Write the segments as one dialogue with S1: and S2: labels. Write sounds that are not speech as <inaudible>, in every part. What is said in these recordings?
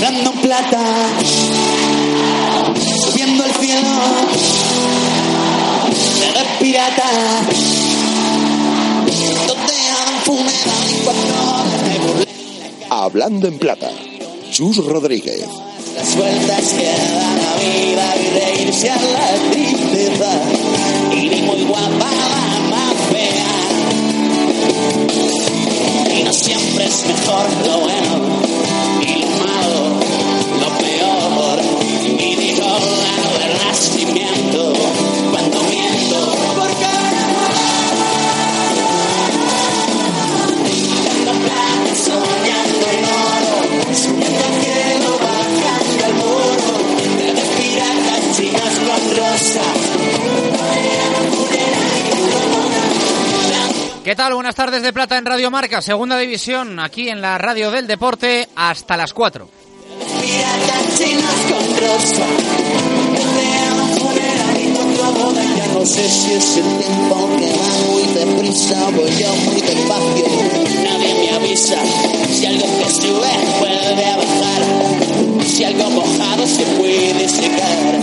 S1: hablando en plata, subiendo el cielo, de pirata,
S2: Hablando en plata, Chus Rodríguez.
S1: las vueltas que da la vida y reírse a la tristeza, y ni muy guapa la más fea, y no siempre es mejor lo bueno
S3: ¿Qué tal? Buenas tardes de Plata en Radio Marca, segunda división, aquí en la radio del deporte, hasta las 4.
S1: Piratas chinos con rosa. Desde un funeralito como de ya no sé si algo mojado se puede secar.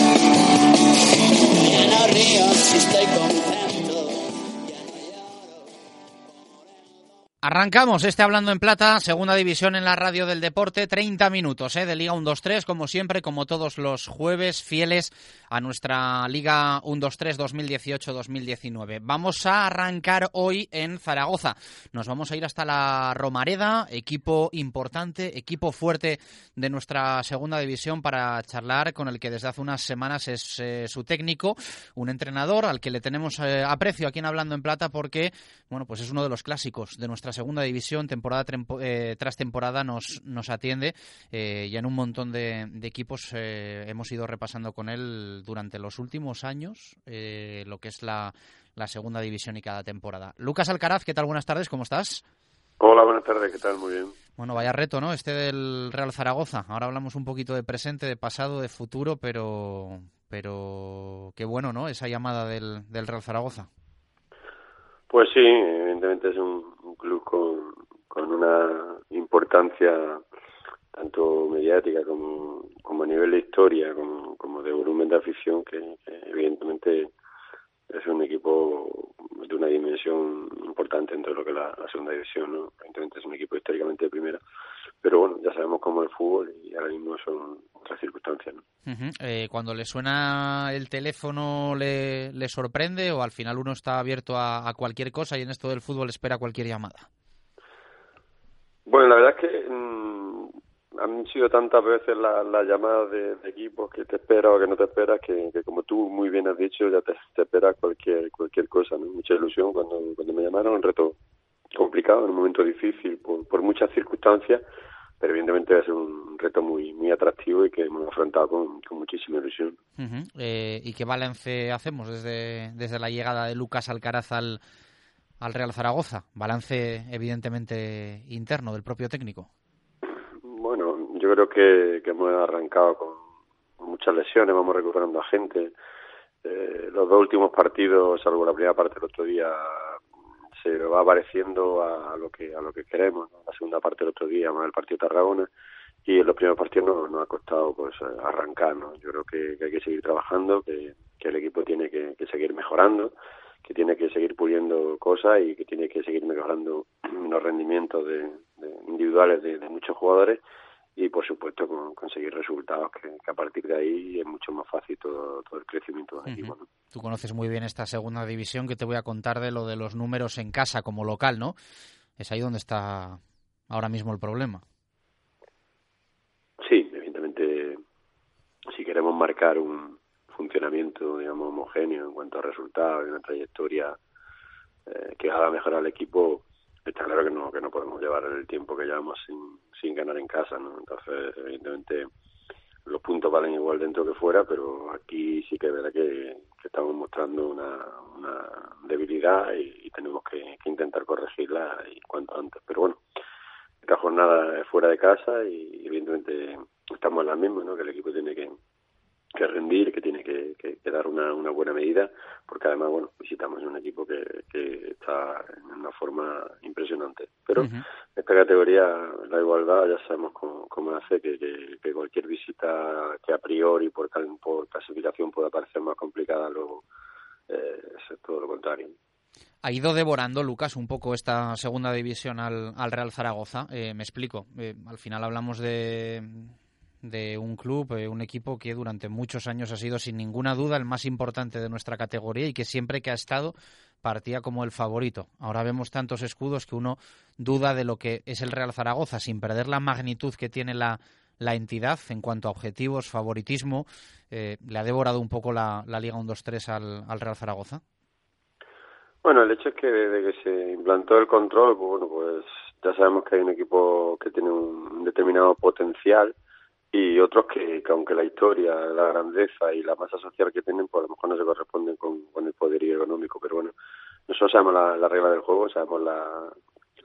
S3: Arrancamos este Hablando en Plata, segunda división en la radio del deporte, 30 minutos ¿eh? de Liga 1-2-3, como siempre, como todos los jueves, fieles a nuestra Liga 1-2-3 2018-2019. Vamos a arrancar hoy en Zaragoza. Nos vamos a ir hasta la Romareda, equipo importante, equipo fuerte de nuestra segunda división para charlar con el que desde hace unas semanas es eh, su técnico, un entrenador al que le tenemos eh, aprecio aquí en Hablando en Plata porque, bueno, pues es uno de los clásicos de nuestra segunda división, temporada eh, tras temporada nos, nos atiende eh, y en un montón de, de equipos eh, hemos ido repasando con él durante los últimos años eh, lo que es la, la segunda división y cada temporada. Lucas Alcaraz, ¿qué tal? Buenas tardes, ¿cómo estás?
S4: Hola, buenas tardes, ¿qué tal? Muy bien.
S3: Bueno, vaya reto, ¿no? Este del Real Zaragoza. Ahora hablamos un poquito de presente, de pasado, de futuro, pero pero qué bueno, ¿no? Esa llamada del, del Real Zaragoza.
S4: Pues sí, evidentemente es un, club con, con una importancia tanto mediática como, como a nivel de historia, como, de volumen de afición, que, que evidentemente es un equipo de una dimensión importante dentro de lo que es la, la segunda división, ¿no? Evidentemente es un equipo históricamente de primera, pero bueno, ya sabemos cómo es el fútbol y ahora mismo son otras circunstancias, ¿no?
S3: Eh, cuando le suena el teléfono, le, le sorprende o al final uno está abierto a, a cualquier cosa y en esto del fútbol espera cualquier llamada?
S4: Bueno, la verdad es que mm, han sido tantas veces la- las llamadas de, de equipos que te esperas o que no te esperas que, que como tú muy bien has dicho ya te, te esperas cualquier cualquier cosa, ¿no? Mucha ilusión cuando, cuando me llamaron, un reto complicado, en un momento difícil por, por muchas circunstancias, pero evidentemente es un reto muy muy atractivo y que hemos afrontado con, con muchísima ilusión.
S3: Eh, ¿Y qué balance hacemos desde, desde la llegada de Lucas Alcaraz al, al Real Zaragoza? Balance evidentemente interno del propio técnico.
S4: Bueno, yo creo que, que hemos arrancado con, con muchas lesiones, vamos recuperando a gente. Eh, los dos últimos partidos, salvo la primera parte del otro día, se va pareciendo a, lo que a lo que queremos. ¿no? La segunda parte del otro día, más el partido de Tarragona, y en los primeros partidos nos, nos ha costado pues arrancar. ¿no? Yo creo que, hay que seguir trabajando, que, el equipo tiene que, seguir mejorando, que tiene que seguir puliendo cosas y que tiene que seguir mejorando <clears throat> los rendimientos de, individuales de muchos jugadores y por supuesto con, conseguir resultados que, que a partir de ahí es mucho más fácil todo, todo el crecimiento del equipo. ¿no?
S3: Tú conoces muy bien esta segunda división que te voy a contar de lo de los números en casa como local, ¿no? Es ahí donde está ahora mismo el problema.
S4: Sí, evidentemente, si queremos marcar un funcionamiento, digamos, homogéneo en cuanto a resultados y una trayectoria eh, que haga mejorar al equipo, está claro que no que no podemos llevar el tiempo que llevamos sin, sin ganar en casa, ¿no? Entonces, evidentemente, los puntos valen igual dentro que fuera, pero aquí sí que es verdad que, estamos mostrando una, una debilidad y, tenemos que, que intentar corregirla y cuanto antes. Pero bueno, esta jornada es fuera de casa y evidentemente estamos en la misma, ¿no? Que el equipo tiene que, que rendir, que tiene que, que, que dar una, una buena medida, porque además, bueno, visitamos un equipo que, que está en una forma impresionante. Pero
S3: Ujú.
S4: esta categoría, la igualdad, ya sabemos cómo, cómo hace que, que, que cualquier visita que a priori por, por clasificación pueda parecer más complicada, luego eh, es todo lo contrario.
S3: Ha ido devorando, Lucas, un poco esta segunda división al, Real Zaragoza. Eh, me explico. Eh, al final hablamos de, de un club, eh, un equipo que durante muchos años ha sido sin ninguna duda el más importante de nuestra categoría y que siempre que ha estado partía como el favorito. Ahora vemos tantos escudos que uno duda de lo que es el Real Zaragoza sin perder la magnitud que tiene la, la entidad en cuanto a objetivos, favoritismo. Eh, ¿Le ha devorado un poco la, la Liga 1-2-3 al, al Real Zaragoza?
S4: Bueno, el hecho es que desde que se implantó el control, pues, bueno, pues ya sabemos que hay un equipo que tiene un determinado potencial y otros que, aunque la historia, la grandeza y la masa social que tienen, pues a lo mejor no se corresponden con, el poderío económico. Pero bueno, nosotros sabemos la, regla del juego, sabemos las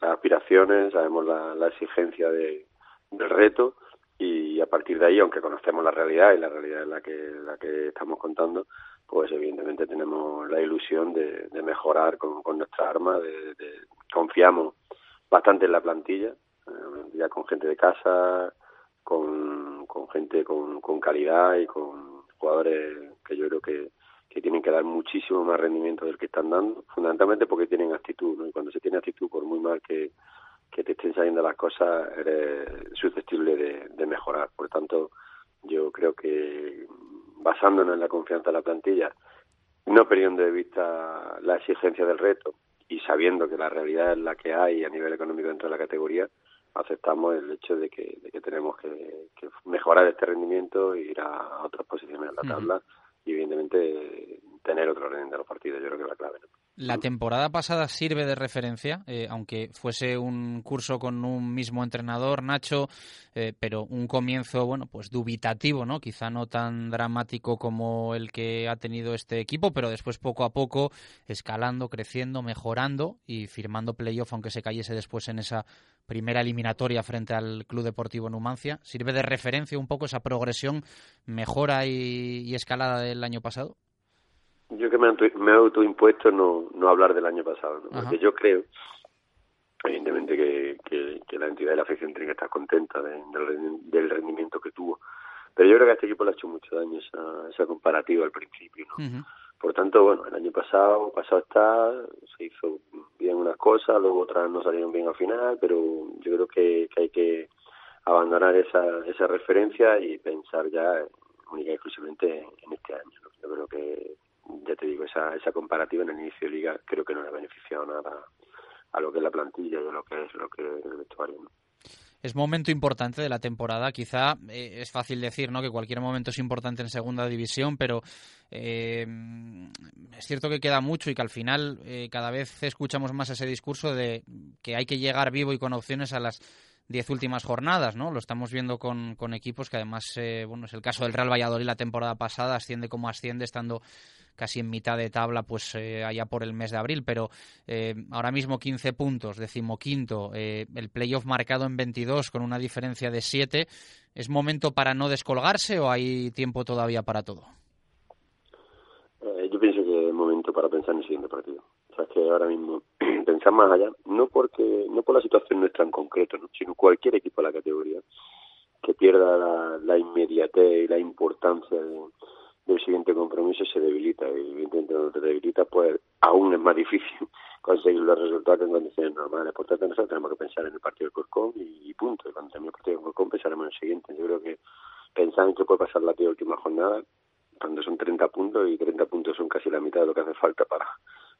S4: aspiraciones, sabemos la, exigencia de, del reto y a partir de ahí, aunque conocemos la realidad y la realidad es la que, la que estamos contando, pues evidentemente tenemos la ilusión de, mejorar con, con nuestra arma, de, confiamos bastante en la plantilla, eh, ya con gente de casa, con, con gente con, con calidad y con jugadores que yo creo que, que tienen que dar muchísimo más rendimiento del que están dando, fundamentalmente porque tienen actitud, ¿no? Y cuando se tiene actitud, por muy mal que, que te estén saliendo las cosas, eres susceptible de, mejorar. Por tanto, yo creo que basándonos en la confianza de la plantilla, no perdiendo de vista la exigencia del reto y sabiendo que la realidad es la que hay a nivel económico dentro de la categoría, aceptamos el hecho de que, de que tenemos que, mejorar este rendimiento e ir a, otras posiciones en la tabla y evidentemente tener otro orden de los partidos, yo creo que es la clave.
S3: La temporada pasada sirve de referencia, eh, aunque fuese un curso con un mismo entrenador, Nacho, eh, pero un comienzo, bueno, pues dubitativo, ¿no? Quizá no tan dramático como el que ha tenido este equipo, pero después poco a poco escalando, creciendo, mejorando y firmando playoff, aunque se cayese después en esa primera eliminatoria frente al Club Deportivo Numancia. ¿Sirve de referencia un poco esa progresión, mejora y escalada del año pasado?
S4: Yo que me, he autoimpuesto no, no hablar del año pasado, porque yo creo, evidentemente, que, que, la entidad de la afición tiene que estar contenta del, rendimiento que tuvo. Pero yo creo que a este equipo le ha hecho mucho daño esa, esa comparativa al principio. ¿no? Por tanto, bueno, el año pasado, pasado está, se hizo bien unas cosas, luego otras no salieron bien al final, pero yo creo que, que hay que abandonar esa, esa referencia y pensar ya única y exclusivamente en este año. Yo creo que ya te digo, esa, esa comparativa en el inicio de liga creo que no le ha beneficiado nada a lo que es la plantilla y a lo que es lo que el vestuario.
S3: Es momento importante de la temporada. Quizá eh, es fácil decir ¿no? que cualquier momento es importante en segunda división, pero eh, es cierto que queda mucho y que al final eh, cada vez escuchamos más ese discurso de que hay que llegar vivo y con opciones a las diez últimas jornadas, ¿no? Lo estamos viendo con, con equipos que además, bueno, es el caso del Real Valladolid la temporada pasada, asciende como asciende, estando casi en mitad de tabla, pues eh, allá por el mes de abril, pero eh, ahora mismo 15 puntos, decimoquinto, eh, el playoff marcado en 22 con una diferencia de 7. ¿Es momento para no descolgarse o hay tiempo todavía para todo?
S4: yo pienso que es momento para pensar en el siguiente partido. O sea, que ahora mismo <clears throat> pensar más allá, no porque no por la situación nuestra en concreto, sino cualquier equipo de la categoría que pierda la, la inmediatez y la importancia de, del siguiente compromiso se debilita y evidentemente cuando te debilita pues aún es más difícil <laughs> conseguir los resultados en condiciones normales. Por tanto nosotros tenemos que pensar en el partido del Corcón y, punto. Y cuando termine el partido del Corcón pensaremos en el siguiente. Yo creo que pensar en que puede pasar la última jornada cuando son 30 puntos y 30 puntos son casi la mitad de lo que hace falta para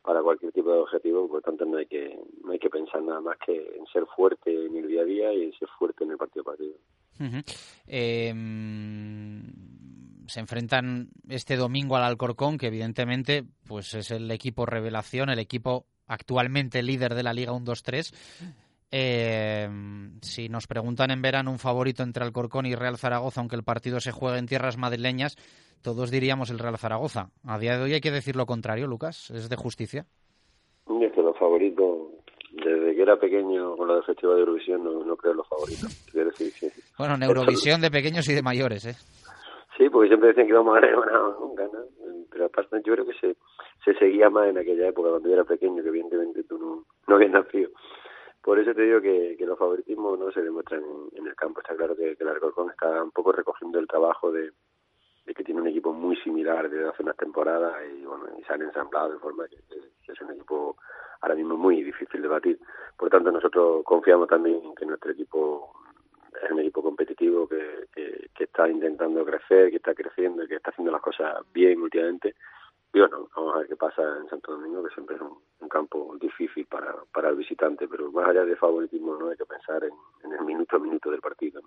S4: para cualquier tipo de objetivo, por tanto no hay que no hay que pensar nada más que en ser fuerte en el día a día y en ser fuerte en el partido a partido.
S3: eh se enfrentan este domingo al Alcorcón, que evidentemente pues es el equipo revelación, el equipo actualmente líder de la Liga 1-2-3. Eh, si nos preguntan en verano un favorito entre Alcorcón y Real Zaragoza, aunque el partido se juegue en tierras madrileñas, todos diríamos el Real Zaragoza. A día de hoy hay que decir lo contrario, Lucas. ¿Es de justicia?
S4: Es que los favoritos, desde que era pequeño con los Festival de Eurovisión, no, no creo los favoritos.
S3: Bueno, en Eurovisión de pequeños y de mayores, ¿eh?
S4: Sí, porque siempre decían que íbamos <laughs> a ganar, nunca, ¿no? Pero aparte yo creo que se, se seguía más en aquella época cuando yo era pequeño, que evidentemente tú no, no habías nacido. por eso te digo que, que los favoritismos no se demuestran en, el campo. Está claro que, que el Alcorcón está un poco recogiendo el trabajo de, de que tiene un equipo muy similar desde hace unas temporadas y bueno y se han ensamblado de forma que, es un equipo ahora mismo muy difícil de batir. Por tanto, nosotros confiamos también en que nuestro equipo es un equipo competitivo que, que, está intentando crecer, que está creciendo y que está haciendo las cosas bien últimamente y bueno, vamos a ver qué pasa en Santo Domingo, que siempre es un, campo difícil para, para el visitante, pero más allá de favoritismo no hay que pensar en, el minuto a minuto del partido.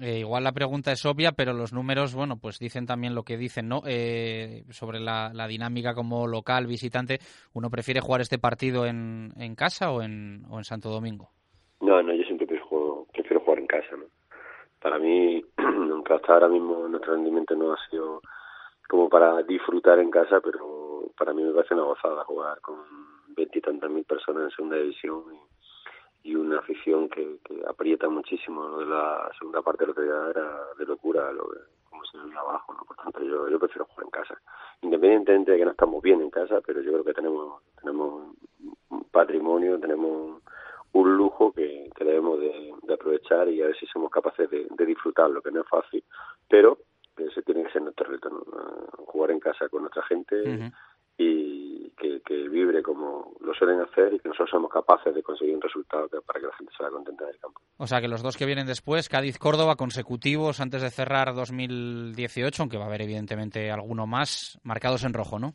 S3: Eh, igual la pregunta es obvia, pero los números, bueno, pues dicen también lo que dicen, ¿no? Eh, sobre la, dinámica como local, visitante, ¿uno prefiere jugar este partido en, en casa o en, o en Santo Domingo?
S4: No, no, yo siempre prefiero, prefiero jugar en casa, ¿no? Para mí, <clears throat> nunca hasta ahora mismo nuestro rendimiento no ha sido como para disfrutar en casa, pero para mí me parece una gozada jugar con veintitantas mil personas en segunda división y, una afición que, aprieta muchísimo. Lo de la segunda parte de lo que era de locura, lo como se ve abajo, ¿no? Por tanto, yo, yo prefiero jugar en casa. Independientemente de que no estamos bien en casa, pero yo creo que tenemos, tenemos patrimonio, tenemos un lujo que, debemos de, aprovechar y a ver si somos capaces de, de disfrutarlo, que no es fácil, pero ese tiene que ser nuestro reto, jugar en casa con nuestra gente y que, que, vibre como lo suelen hacer y que nosotros somos capaces de conseguir un resultado para que la gente se vaya contenta del campo.
S3: O sea que los dos que vienen después, Cádiz-Córdoba, consecutivos antes de cerrar 2018, aunque va a haber evidentemente alguno más, marcados en rojo, ¿no?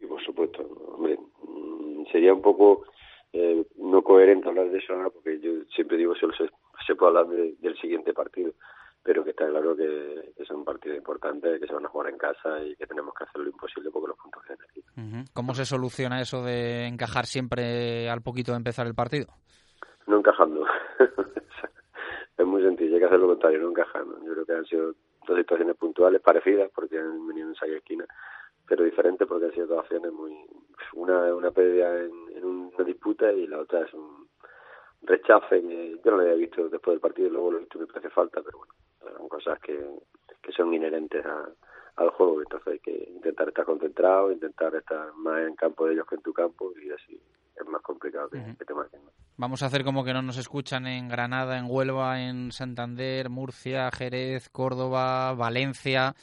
S4: Y por supuesto, hombre, mm, sería un poco eh, no coherente hablar de eso ahora porque yo siempre digo solo se, se puede hablar del siguiente partido pero que está claro que, es un partido importante, que se van a jugar en casa y que tenemos que hacer lo imposible porque los puntos vienen aquí.
S3: ¿Cómo se soluciona eso de encajar siempre al poquito de empezar el partido?
S4: No encajando. <laughs> es muy sencillo, hay que hacer lo contrario, no encajando. Yo creo que han sido dos situaciones puntuales parecidas porque han venido en esa esquina, pero diferentes porque han sido dos acciones muy... Una una pérdida en, en una disputa y la otra es un rechace yo no lo había visto después del partido, luego lo he visto me parece falta, pero bueno, son cosas que, que son inherentes al juego, entonces hay que intentar estar concentrado, intentar estar más en campo de ellos que en tu campo y así es más complicado que, te marquen.
S3: Vamos a hacer como que no nos escuchan en Granada, en Huelva, en Santander, Murcia, Jerez, Córdoba, Valencia.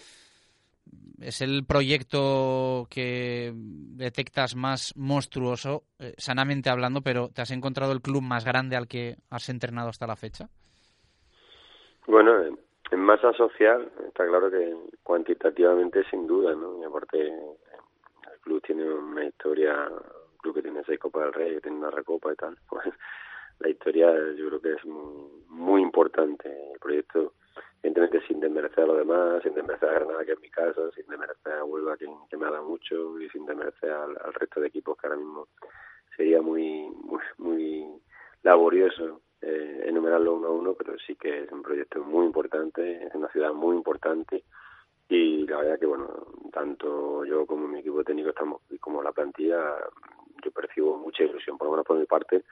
S3: ¿Es el proyecto que detectas más monstruoso, eh, sanamente hablando, pero te has encontrado el club más grande al que has entrenado hasta la fecha?
S4: Bueno, en masa social está claro que cuantitativamente sin duda, ¿no? Y aparte el club tiene una historia, un club que tiene seis Copas del Rey, que tiene una recopa y tal, <laughs> pues la historia yo creo que es muy, muy importante. El proyecto, evidentemente sin desmerecer a los demás, sin desmerecer a Granada, que es mi casa, sin desmerecer a Huelva, que, me ha dado mucho, y sin desmerecer al, al resto de equipos que ahora mismo sería muy, muy, muy laborioso eh, enumerarlo uno a uno, pero sí que es un proyecto muy importante, es una ciudad muy importante y la verdad que, bueno, tanto yo como mi equipo técnico estamos, y como la plantilla, yo percibo mucha ilusión, por lo menos por mi parte,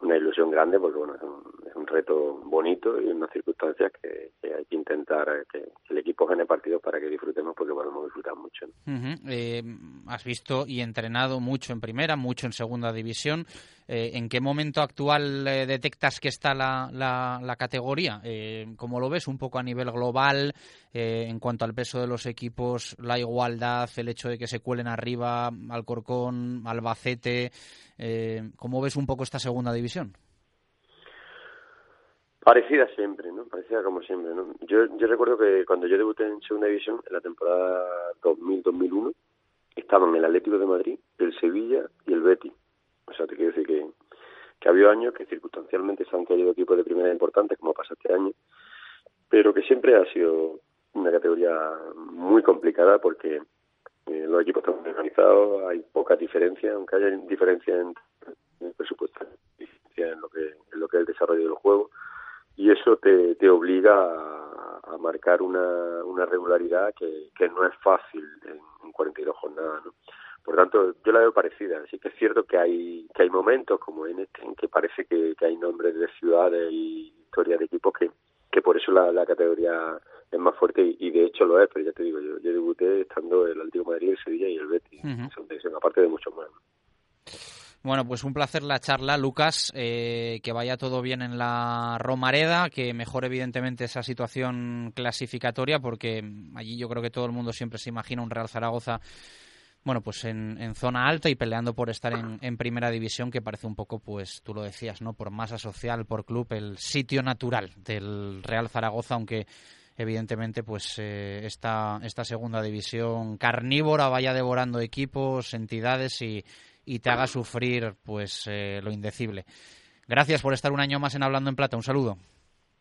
S4: una ilusión grande porque bueno es un, reto bonito y unas circunstancias que, hay que intentar que, el equipo gane partidos para que disfrutemos porque podemos disfrutar mucho.
S3: Eh, has visto y entrenado mucho en primera, mucho en segunda división. Eh, ¿En qué momento actual eh, detectas que está la, la, categoría? ¿Cómo lo ves un poco a nivel global en cuanto al peso de los equipos, la igualdad, el hecho de que se cuelen arriba Alcorcón, Albacete? ¿Cómo ves un poco esta segunda división?
S4: Parecida siempre, ¿no? Parecida como siempre, ¿no? Yo, yo recuerdo que cuando yo debuté en Segunda División, en la temporada 2000-2001, estaban el Atlético de Madrid, el Sevilla y el Betis. O sea, te quiero decir que, que ha habido años que circunstancialmente se han caído equipos de primera importantes, como pasa este año, pero que siempre ha sido una categoría muy complicada porque eh, los equipos están organizados, hay poca diferencia, aunque haya diferencia en, el presupuesto, en lo que en lo que es el desarrollo del juego y eso te, te obliga a, marcar una, una regularidad que, que no es fácil en, en 42 jornadas. ¿no? Por tanto, yo la veo parecida. Sí que es cierto que hay que hay momentos como en este en que parece que, hay nombres de ciudades y historias de equipos que, que por eso la, la categoría es más fuerte y, de hecho lo es, pero ya te digo, yo, yo debuté estando el Atlético Madrid, el Sevilla y el Betis, son aparte de muchos más.
S3: Bueno, pues un placer la charla, Lucas. Eh, que vaya todo bien en la Romareda, que mejore evidentemente esa situación clasificatoria, porque allí yo creo que todo el mundo siempre se imagina un Real Zaragoza bueno, pues en, zona alta y peleando por estar en, primera división, que parece un poco, pues tú lo decías, ¿no? Por masa social, por club, el sitio natural del Real Zaragoza, aunque evidentemente, pues eh, esta, esta segunda división carnívora vaya devorando equipos, entidades y, y te haga sufrir, pues, eh, lo indecible. Gracias por estar un año más en Hablando en Plata. Un saludo.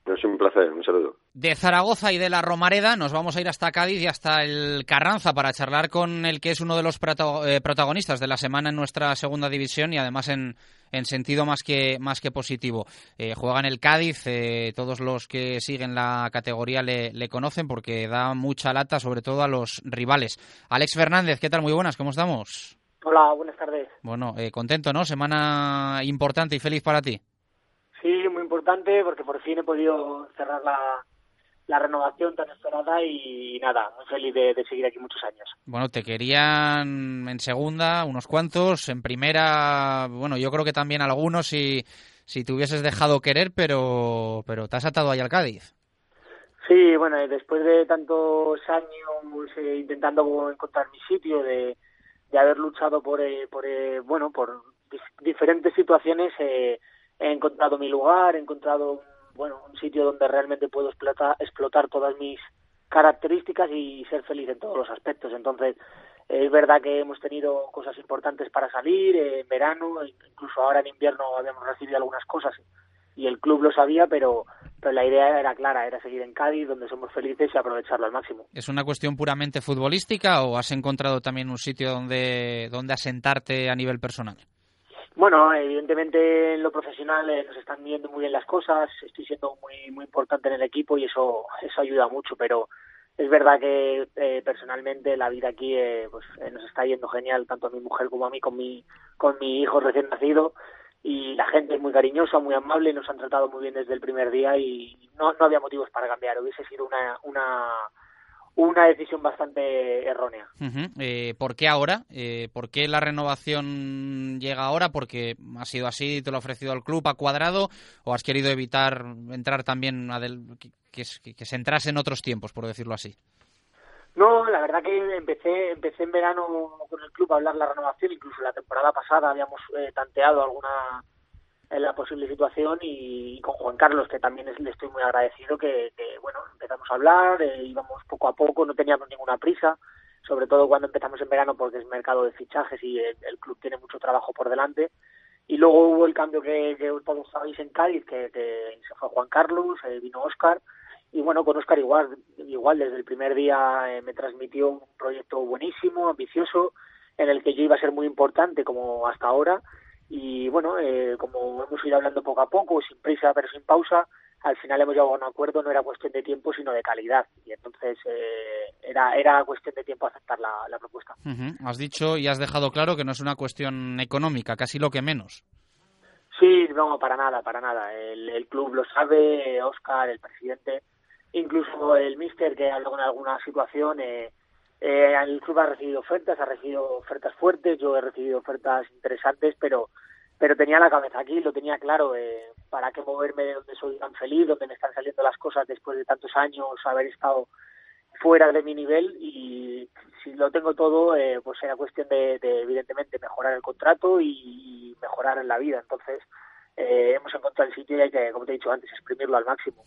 S4: Es un placer, un saludo.
S3: De Zaragoza y de la Romareda nos vamos a ir hasta Cádiz y hasta el Carranza para charlar con el que es uno de los eh, protagonistas de la semana en nuestra segunda división y además en, en sentido más que, más que positivo. Eh, juega en el Cádiz, eh, todos los que siguen la categoría le, le, conocen porque da mucha lata sobre todo a los rivales. Alex Fernández, ¿qué tal? Muy buenas, ¿cómo estamos?
S5: Hola, buenas tardes.
S3: Bueno, contento, ¿no? Semana importante y feliz para ti.
S5: Sí, muy importante porque por fin he podido cerrar la, la renovación tan esperada y nada, muy feliz de, seguir aquí muchos años.
S3: Bueno, te querían en segunda unos cuantos, en primera, bueno, yo creo que también algunos si, si te hubieses dejado querer, pero, pero te has atado ahí al Cádiz.
S5: Sí, bueno, después de tantos años eh, intentando encontrar mi sitio, de, de haber luchado por, eh, por eh, bueno, por diferentes situaciones, eh, he encontrado mi lugar, he encontrado bueno, un sitio donde realmente puedo explotar, explotar todas mis características y ser feliz en todos los aspectos. Entonces, es verdad que hemos tenido cosas importantes para salir en verano, incluso ahora en invierno habíamos recibido algunas cosas y el club lo sabía, pero, pero la idea era clara, era seguir en Cádiz, donde somos felices y aprovecharlo al máximo.
S3: ¿Es una cuestión puramente futbolística o has encontrado también un sitio donde, donde asentarte a nivel personal?
S5: Bueno, evidentemente en lo profesional eh, nos están viendo muy bien las cosas, estoy siendo muy muy importante en el equipo y eso eso ayuda mucho, pero es verdad que eh, personalmente la vida aquí eh, pues nos está yendo genial tanto a mi mujer como a mí con mi con mi hijo recién nacido y la gente es muy cariñosa, muy amable, nos han tratado muy bien desde el primer día y no no había motivos para cambiar, hubiese sido una una una decisión bastante errónea.
S3: eh, ¿Por qué ahora? Eh, ¿Por qué la renovación llega ahora? ¿Porque ha sido así, te lo ha ofrecido el club a cuadrado o has querido evitar entrar también, a del, que, que, que, se entrase en otros tiempos, por decirlo así?
S5: No, la verdad que empecé empecé en verano con el club a hablar la renovación, incluso la temporada pasada habíamos eh, tanteado alguna en la posible situación y, con Juan Carlos, que también le estoy muy agradecido, que, bueno, empezamos a hablar, eh, íbamos poco a poco, no teníamos ninguna prisa, sobre todo cuando empezamos en verano porque es mercado de fichajes y el, club tiene mucho trabajo por delante. Y luego hubo el cambio que, que todos sabéis en Cádiz, que, se fue Juan Carlos, eh, vino Oscar, y bueno, con Oscar igual, igual desde el primer día eh, me transmitió un proyecto buenísimo, ambicioso, en el que yo iba a ser muy importante como hasta ahora, y bueno, eh, como hemos ido hablando poco a poco, sin prisa pero sin pausa, al final hemos llegado a un acuerdo, no era cuestión de tiempo sino de calidad y entonces eh, era, era cuestión de tiempo aceptar la, la propuesta.
S3: Has dicho y has dejado claro que no es una cuestión económica, casi lo que menos.
S5: Sí, no, para nada, para nada. El, el club lo sabe, Oscar, el presidente, incluso el míster que habló con alguna situación, eh, eh, el club ha recibido ofertas, ha recibido ofertas fuertes, yo he recibido ofertas interesantes, pero pero tenía la cabeza aquí, lo tenía claro, eh, para qué moverme de donde soy tan feliz, donde me están saliendo las cosas después de tantos años, haber estado fuera de mi nivel y si lo tengo todo, eh, pues era cuestión de, de, evidentemente mejorar el contrato y mejorar la vida. Entonces, eh, hemos encontrado el sitio y hay que, como te he dicho antes, exprimirlo al máximo.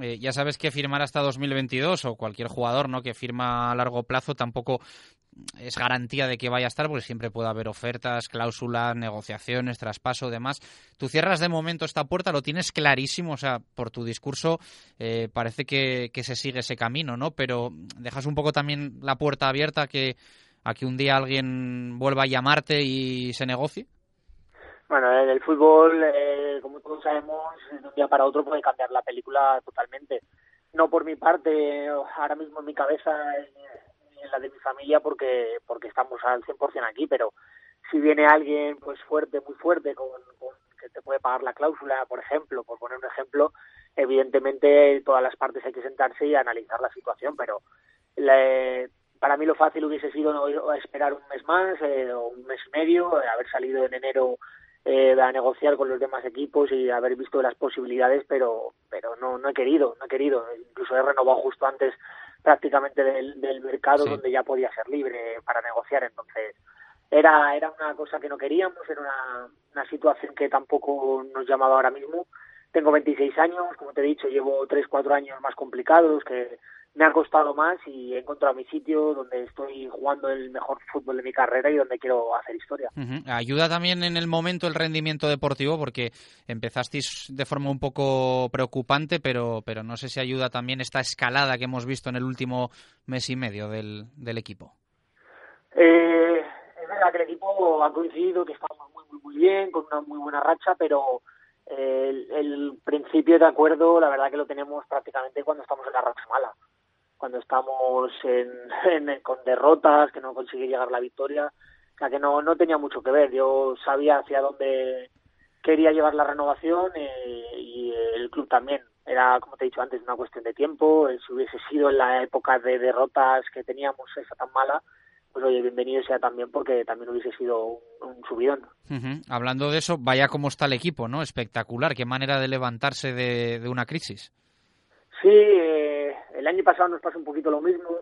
S3: eh, ya sabes que firmar hasta 2022 o cualquier jugador no que firma a largo plazo tampoco es garantía de que vaya a estar, porque siempre puede haber ofertas, cláusulas, negociaciones, traspaso, demás. Tú cierras de momento esta puerta, lo tienes clarísimo, o sea, por tu discurso eh, parece que, se sigue ese camino, ¿no? Pero dejas un poco también la puerta abierta que, a que un día alguien vuelva a llamarte y se negocie.
S5: Bueno, en el fútbol, eh, como todos sabemos, de un día para otro puede cambiar la película totalmente. No por mi parte, ahora mismo en mi cabeza, ni en la de mi familia, porque porque estamos al 100% aquí, pero si viene alguien pues fuerte, muy fuerte, con, con, que te puede pagar la cláusula, por ejemplo, por poner un ejemplo, evidentemente todas las partes hay que sentarse y analizar la situación, pero le, para mí lo fácil hubiese sido esperar un mes más eh, o un mes y medio, haber salido en enero eh, a negociar con los demás equipos y haber visto las posibilidades, pero pero no no he querido, no he querido. Incluso he renovado justo antes prácticamente del, del mercado donde ya podía ser libre para negociar. Entonces era era una cosa que no queríamos, era una, una situación que tampoco nos llamaba ahora mismo. Tengo 26 años, como te he dicho, llevo 3, 4 años más complicados que me ha costado más y he encontrado mi sitio donde estoy jugando el mejor fútbol de mi carrera y donde quiero hacer historia.
S3: Ayuda también en el momento el rendimiento deportivo porque empezasteis de forma un poco preocupante, pero, pero no sé si ayuda también esta escalada que hemos visto en el último mes y medio del, del equipo.
S5: Eh, es verdad que el equipo ha coincidido, que estamos muy, muy, muy bien, con una muy buena racha, pero eh, el, el principio de acuerdo, la verdad que lo tenemos prácticamente cuando estamos en la racha mala cuando estamos <laughs> en, con derrotas, que no consigue llegar la victoria, o sea que no, no tenía mucho que ver. Yo sabía hacia dónde quería llevar la renovación eh, y el club también. Era, como te he dicho antes, una cuestión de tiempo. Si hubiese sido en la época de derrotas que teníamos esa tan mala, pues oye, bienvenido sea también porque también hubiese sido un, subidón.
S3: Hablando de eso, vaya cómo está el equipo, ¿no? Espectacular. Qué manera de levantarse de, de una crisis.
S5: Sí, eh, el año pasado nos pasó un poquito lo mismo,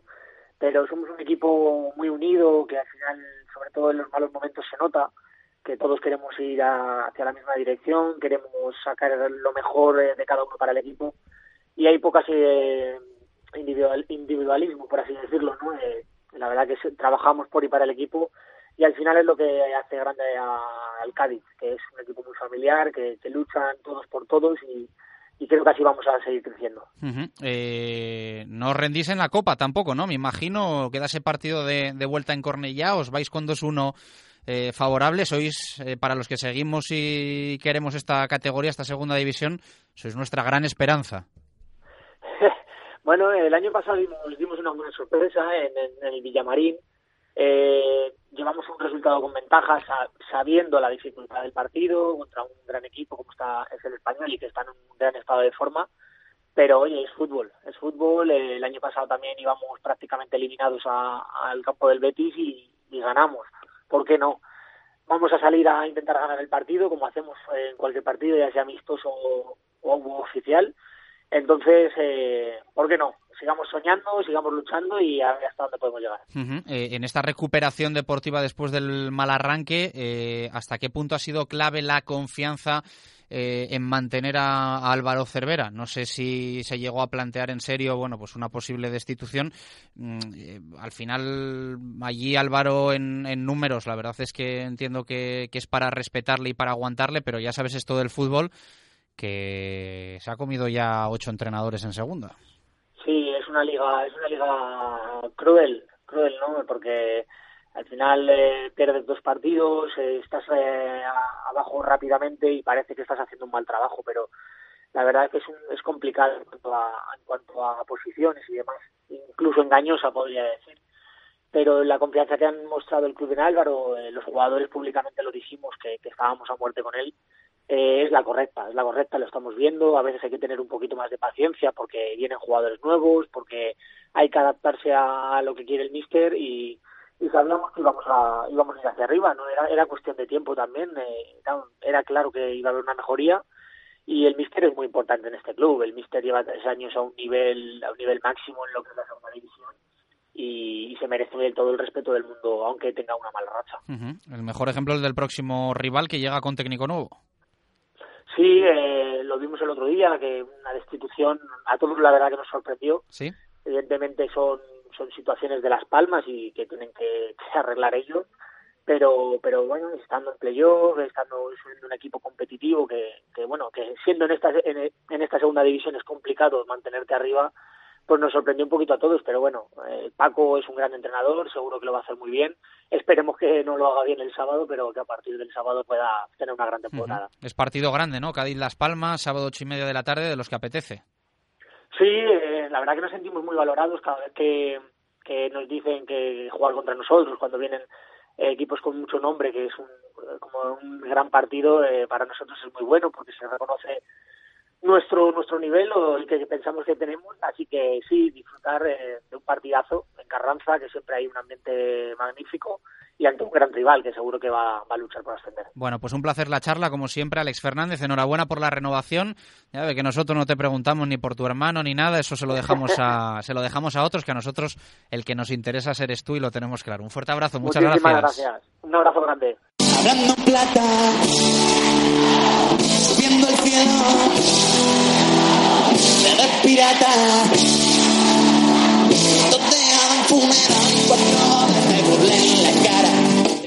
S5: pero somos un equipo muy unido, que al final, sobre todo en los malos momentos, se nota que todos queremos ir hacia la misma dirección, queremos sacar lo mejor de cada uno para el equipo y hay pocas eh, individual, individualismo, por así decirlo, ¿no? Eh, la verdad que trabajamos por y para el equipo y al final es lo que hace grande al Cádiz, que es un equipo muy familiar, que, que luchan todos por todos y, y creo que así vamos a seguir creciendo.
S3: eh, no os rendís en la Copa tampoco, ¿no? Me imagino que da ese partido de, vuelta en Cornellá, os vais con 2-1 eh, favorable, sois, eh, para los que seguimos y queremos esta categoría, esta segunda división, sois nuestra gran esperanza. <laughs>
S5: bueno, el año pasado dimos, dimos una buena sorpresa en, en el Villamarín, eh, llevamos un resultado con ventaja sabiendo la dificultad del partido contra un gran equipo como está es el español y que está en un gran estado de forma. Pero oye es fútbol es fútbol. El año pasado también íbamos prácticamente eliminados al campo del Betis y, ganamos. ¿por qué no? vamos a salir a intentar ganar el partido como hacemos en cualquier partido ya sea amistoso o oficial entonces eh, ¿por qué no? sigamos soñando, sigamos luchando y a ver hasta dónde podemos llegar.
S3: Eh, en esta recuperación deportiva después del mal arranque, eh, ¿hasta qué punto ha sido clave la confianza eh, en mantener a, Álvaro Cervera? No sé si se llegó a plantear en serio, bueno, pues una posible destitución. Mm, al final, allí Álvaro en, números, la verdad es que entiendo que, que es para respetarle y para aguantarle, pero ya sabes esto del fútbol que se ha comido ya ocho entrenadores en segunda.
S5: Sí, es una liga, es una liga cruel, cruel, ¿no? Porque al final eh, pierdes dos partidos, eh, estás eh, abajo rápidamente y parece que estás haciendo un mal trabajo, pero la verdad es que es, es complicado en cuanto, a, en cuanto a posiciones y demás, incluso engañosa podría decir. Pero la confianza que han mostrado el club en Álvaro, los jugadores públicamente lo dijimos que estábamos a muerte con él eh, es la correcta, es la correcta, lo estamos viendo, a veces hay que tener un poquito más de paciencia porque vienen jugadores nuevos, porque hay que adaptarse a, lo que quiere el míster y, y sabíamos que íbamos a, íbamos a ir hacia arriba, no era, era cuestión de tiempo también, eh, era, claro que iba a haber una mejoría y el míster es muy importante en este club, el míster lleva tres años a un nivel, a un nivel máximo en lo que es la segunda división y, se merece todo el respeto del mundo, aunque tenga una mala racha.
S3: El mejor ejemplo es el del próximo rival que llega con técnico nuevo.
S5: Sí, eh, lo vimos el otro día, que una destitución a todos la verdad que nos sorprendió.
S3: Sí.
S5: Evidentemente son, son situaciones de Las Palmas y que tienen que, arreglar ellos, pero, pero bueno, estando en playoff, estando en un equipo competitivo, que, que bueno, que siendo en esta, en, en esta segunda división es complicado mantenerte arriba, pues nos sorprendió un poquito a todos, pero bueno, eh, Paco es un gran entrenador, seguro que lo va a hacer muy bien. Esperemos que no lo haga bien el sábado, pero que a partir del sábado pueda tener una gran temporada.
S3: Es partido grande, ¿no? Cádiz Las Palmas, sábado ocho y media de la tarde, de los que apetece.
S5: Sí, eh, la verdad que nos sentimos muy valorados cada vez que, que nos dicen que jugar contra nosotros, cuando vienen eh, equipos con mucho nombre, que es un, como un gran partido, para nosotros es muy bueno porque se reconoce nuestro nuestro nivel o el que pensamos que tenemos así que sí disfrutar eh, de un partidazo en Carranza que siempre hay un ambiente magnífico y ante un gran rival que seguro que va, a luchar por ascender.
S3: Bueno, pues un placer la charla, como siempre, Alex Fernández. Enhorabuena por la renovación. Ya ve que nosotros no te preguntamos ni por tu hermano ni nada, eso se lo dejamos a, <laughs> se lo dejamos a otros, que a nosotros el que nos interesa eres tú y lo tenemos claro. Un fuerte abrazo, muchas
S5: Muchísimas gracias. Un abrazo grande.
S1: Hablando plata,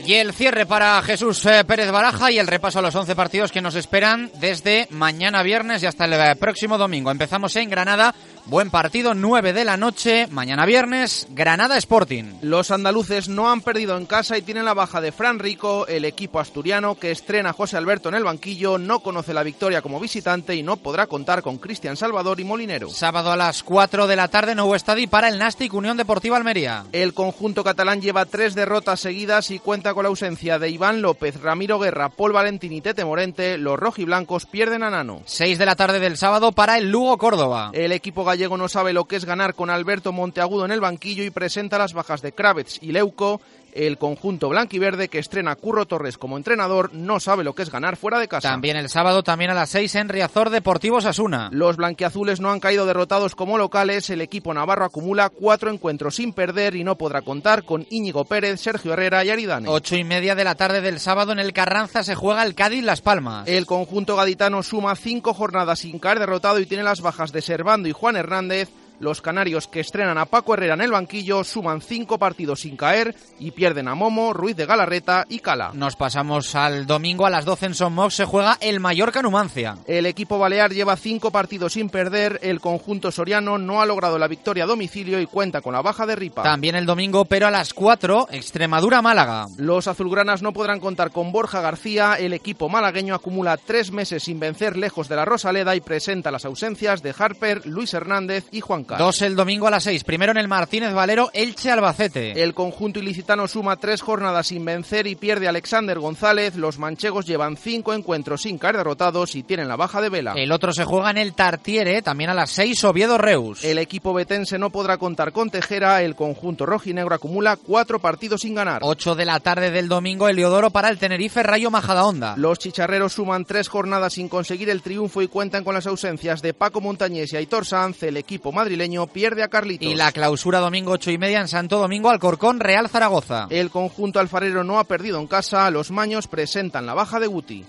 S3: Y el cierre para Jesús eh, Pérez Baraja y el repaso a los 11 partidos que nos esperan desde mañana viernes y hasta el eh, próximo domingo. Empezamos en Granada Buen partido, 9 de la noche, mañana viernes, Granada Sporting.
S6: Los andaluces no han perdido en casa y tienen la baja de Fran Rico, el equipo asturiano que estrena a José Alberto en el banquillo, no conoce la victoria como visitante y no podrá contar con Cristian Salvador y Molinero.
S3: Sábado a las 4 de la tarde, nuevo estadio para el Nastic Unión Deportiva Almería.
S6: El conjunto catalán lleva tres derrotas seguidas y cuenta con la ausencia de Iván López, Ramiro Guerra, Paul Valentín y Tete Morente. Los rojiblancos pierden a Nano.
S3: 6 de la tarde del sábado para el Lugo Córdoba.
S6: El equipo gallego no sabe lo que es ganar con Alberto Monteagudo en el banquillo y presenta las bajas de Kravets y Leuco el conjunto blanquiverde que estrena Curro Torres como entrenador no sabe lo que es ganar fuera de casa.
S3: También el sábado, también a las 6 en Riazor Deportivo Sasuna.
S6: Los blanquiazules no han caído derrotados como locales. El equipo navarro acumula cuatro encuentros sin perder y no podrá contar con Íñigo Pérez, Sergio Herrera y Aridane.
S3: Ocho y media de la tarde del sábado en el Carranza se juega el Cádiz Las Palmas.
S6: El conjunto gaditano suma cinco jornadas sin caer derrotado y tiene las bajas de Servando y Juan Hernández los canarios que estrenan a Paco Herrera en el banquillo suman cinco partidos sin caer y pierden a Momo, Ruiz de Galarreta y Cala.
S3: Nos pasamos al domingo a las 12 en Son se juega el Mallorca Numancia.
S6: El equipo balear lleva cinco partidos sin perder, el conjunto soriano no ha logrado la victoria a domicilio y cuenta con la baja de Ripa.
S3: También el domingo, pero a las 4, Extremadura-Málaga.
S6: Los azulgranas no podrán contar con Borja García, el equipo malagueño acumula tres meses sin vencer lejos de la Rosaleda y presenta las ausencias de Harper, Luis Hernández y Juan
S3: Dos el domingo a las seis. Primero en el Martínez Valero, Elche Albacete.
S6: El conjunto ilicitano suma tres jornadas sin vencer y pierde Alexander González. Los manchegos llevan cinco encuentros sin caer derrotados y tienen la baja de vela.
S3: El otro se juega en el Tartiere, también a las seis, Oviedo Reus.
S6: El equipo betense no podrá contar con Tejera. El conjunto rojinegro acumula cuatro partidos sin ganar.
S3: Ocho de la tarde del domingo, Eliodoro para el Tenerife Rayo Majadahonda.
S6: Los chicharreros suman tres jornadas sin conseguir el triunfo y cuentan con las ausencias de Paco Montañés y Aitor Sanz. El equipo madrileño pierde a Carlitos.
S3: Y la clausura domingo 8 y media en Santo Domingo Alcorcón Real Zaragoza.
S6: El conjunto alfarero no ha perdido en casa, los maños presentan la baja de Guti.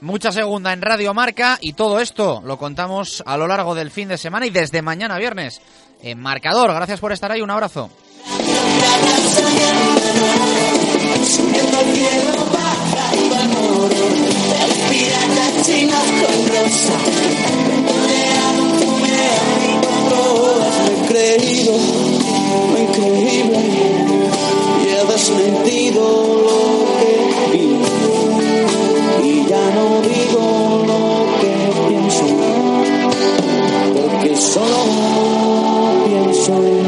S3: Mucha segunda en Radio Marca y todo esto lo contamos a lo largo del fin de semana y desde mañana viernes en Marcador. Gracias por estar ahí, un abrazo.
S1: creído lo increíble y he desmentido lo que vivo. Y ya no digo lo que pienso porque solo pienso en